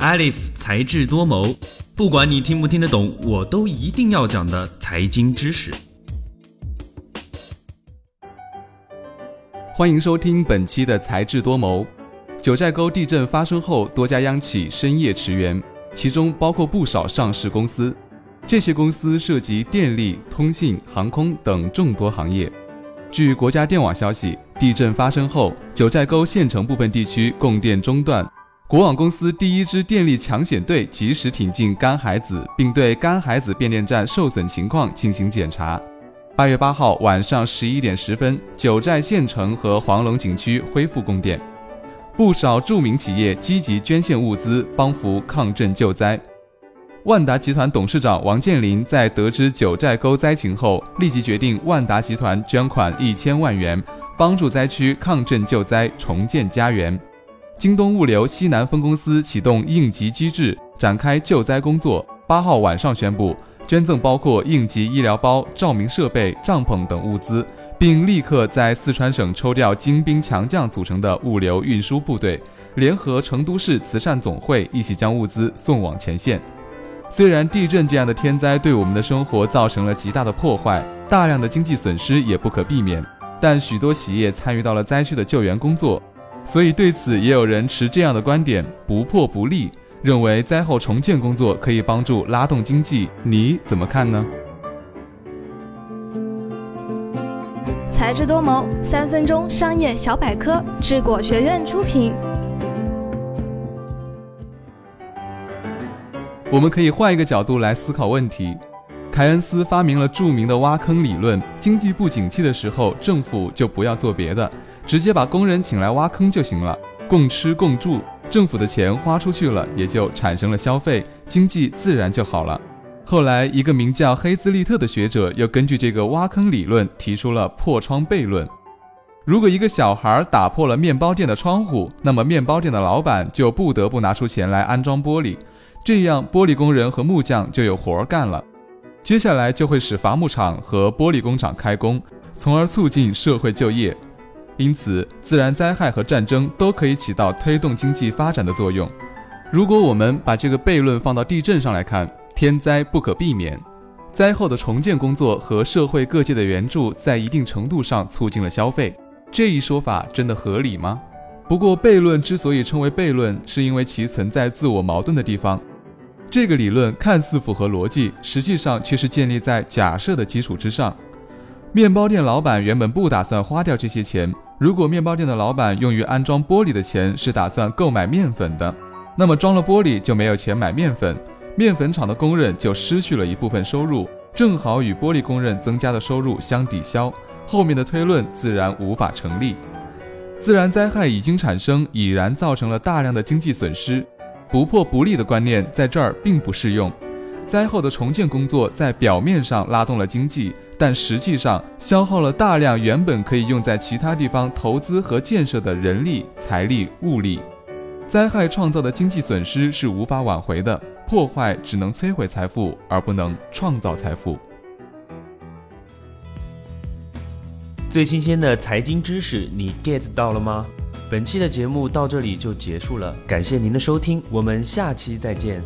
Alif 才智多谋，不管你听不听得懂，我都一定要讲的财经知识。欢迎收听本期的才智多谋。九寨沟地震发生后，多家央企深夜驰援，其中包括不少上市公司。这些公司涉及电力、通信、航空等众多行业。据国家电网消息，地震发生后，九寨沟县城部分地区供电中断。国网公司第一支电力抢险队及时挺进甘海子，并对甘海子变电站受损情况进行检查。八月八号晚上十一点十分，九寨县城和黄龙景区恢复供电。不少著名企业积极捐献物资，帮扶抗震救灾。万达集团董事长王健林在得知九寨沟灾情后，立即决定万达集团捐款一千万元，帮助灾区抗震救灾、重建家园。京东物流西南分公司启动应急机制，展开救灾工作。八号晚上宣布捐赠包括应急医疗包、照明设备、帐篷等物资，并立刻在四川省抽调精兵强将组成的物流运输部队，联合成都市慈善总会一起将物资送往前线。虽然地震这样的天灾对我们的生活造成了极大的破坏，大量的经济损失也不可避免，但许多企业参与到了灾区的救援工作。所以，对此也有人持这样的观点：不破不立，认为灾后重建工作可以帮助拉动经济。你怎么看呢？才智多谋，三分钟商业小百科，智果学院出品。我们可以换一个角度来思考问题。凯恩斯发明了著名的挖坑理论：经济不景气的时候，政府就不要做别的。直接把工人请来挖坑就行了，共吃共住，政府的钱花出去了，也就产生了消费，经济自然就好了。后来，一个名叫黑兹利特的学者又根据这个挖坑理论提出了破窗悖论。如果一个小孩打破了面包店的窗户，那么面包店的老板就不得不拿出钱来安装玻璃，这样玻璃工人和木匠就有活干了。接下来就会使伐木厂和玻璃工厂开工，从而促进社会就业。因此，自然灾害和战争都可以起到推动经济发展的作用。如果我们把这个悖论放到地震上来看，天灾不可避免，灾后的重建工作和社会各界的援助在一定程度上促进了消费，这一说法真的合理吗？不过，悖论之所以称为悖论，是因为其存在自我矛盾的地方。这个理论看似符合逻辑，实际上却是建立在假设的基础之上。面包店老板原本不打算花掉这些钱。如果面包店的老板用于安装玻璃的钱是打算购买面粉的，那么装了玻璃就没有钱买面粉，面粉厂的工人就失去了一部分收入，正好与玻璃工人增加的收入相抵消，后面的推论自然无法成立。自然灾害已经产生，已然造成了大量的经济损失，不破不立的观念在这儿并不适用。灾后的重建工作在表面上拉动了经济。但实际上消耗了大量原本可以用在其他地方投资和建设的人力、财力、物力。灾害创造的经济损失是无法挽回的，破坏只能摧毁财富，而不能创造财富。最新鲜的财经知识，你 get 到了吗？本期的节目到这里就结束了，感谢您的收听，我们下期再见。